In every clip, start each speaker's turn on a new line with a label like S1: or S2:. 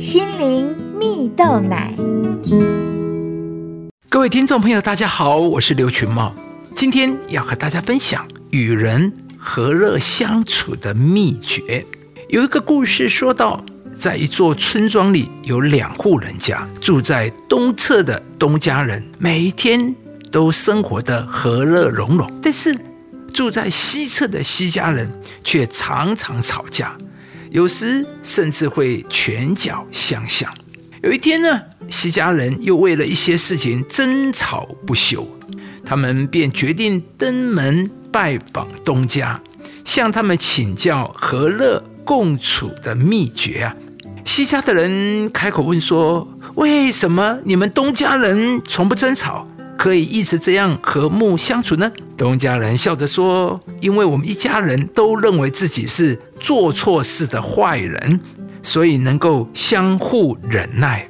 S1: 心灵蜜豆奶。
S2: 各位听众朋友，大家好，我是刘群茂，今天要和大家分享与人和乐相处的秘诀。有一个故事说到，在一座村庄里，有两户人家，住在东侧的东家人每一天都生活的和乐融融，但是住在西侧的西家人却常常吵架，有时甚至会拳脚相向。有一天呢，西家人又为了一些事情争吵不休，他们便决定登门拜访东家，向他们请教和乐共处的秘诀啊。西家的人开口问说：“为什么你们东家人从不争吵，可以一直这样和睦相处呢？”东家人笑着说：“因为我们一家人都认为自己是做错事的坏人。”所以能够相互忍耐，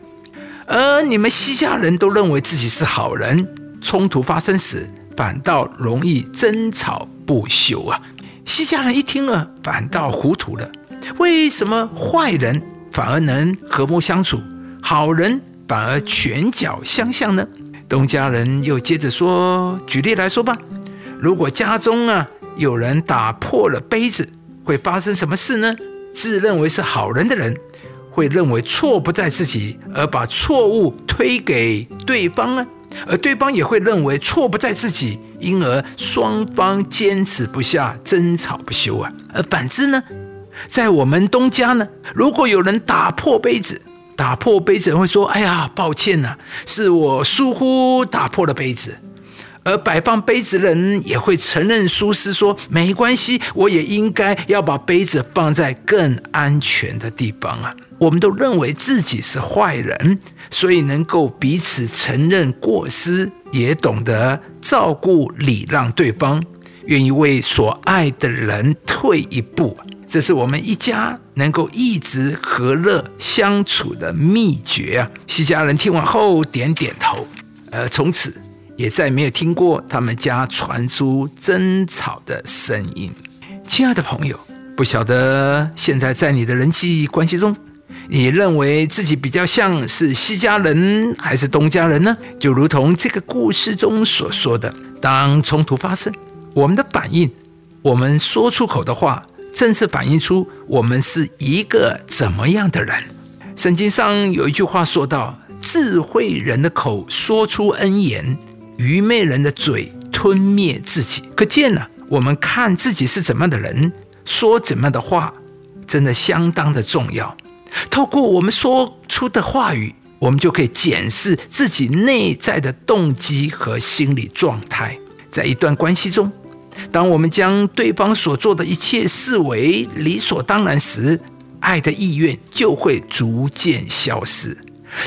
S2: 而你们西家人都认为自己是好人，冲突发生时反倒容易争吵不休啊！西家人一听了，反倒糊涂了。为什么坏人反而能和睦相处，好人反而拳脚相向呢？东家人又接着说：“举例来说吧，如果家中啊有人打破了杯子，会发生什么事呢？”自认为是好人的人，会认为错不在自己，而把错误推给对方呢；而对方也会认为错不在自己，因而双方坚持不下，争吵不休啊。而反之呢，在我们东家呢，如果有人打破杯子，打破杯子会说：“哎呀，抱歉呐，是我疏忽打破了杯子。”而摆放杯子的人也会承认疏失，说没关系，我也应该要把杯子放在更安全的地方啊。我们都认为自己是坏人，所以能够彼此承认过失，也懂得照顾礼让对方，愿意为所爱的人退一步。这是我们一家能够一直和乐相处的秘诀啊。西家人听完后点点头，呃，从此。也再没有听过他们家传出争吵的声音。亲爱的朋友，不晓得现在在你的人际关系中，你认为自己比较像是西家人还是东家人呢？就如同这个故事中所说的，当冲突发生，我们的反应，我们说出口的话，正是反映出我们是一个怎么样的人。圣经上有一句话说到：“智慧人的口说出恩言。”愚昧人的嘴吞灭自己，可见呢，我们看自己是怎么样的人，说怎么样的话，真的相当的重要。透过我们说出的话语，我们就可以检视自己内在的动机和心理状态。在一段关系中，当我们将对方所做的一切视为理所当然时，爱的意愿就会逐渐消失。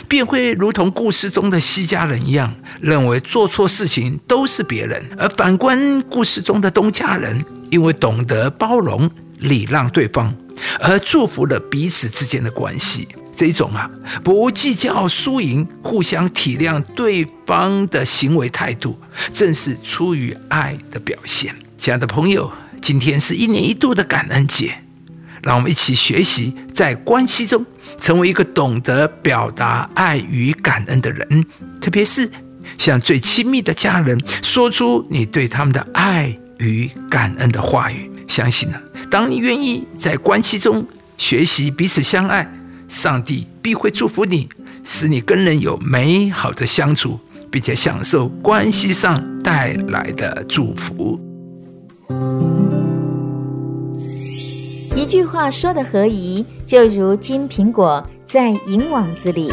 S2: 便会如同故事中的西家人一样，认为做错事情都是别人；而反观故事中的东家人，因为懂得包容、礼让对方，而祝福了彼此之间的关系。这种啊，不计较输赢、互相体谅对方的行为态度，正是出于爱的表现。亲爱的朋友，今天是一年一度的感恩节。让我们一起学习，在关系中成为一个懂得表达爱与感恩的人，特别是向最亲密的家人说出你对他们的爱与感恩的话语。相信呢，当你愿意在关系中学习彼此相爱，上帝必会祝福你，使你跟人有美好的相处，并且享受关系上带来的祝福。
S1: 一句话说的合宜，就如金苹果在银网子里。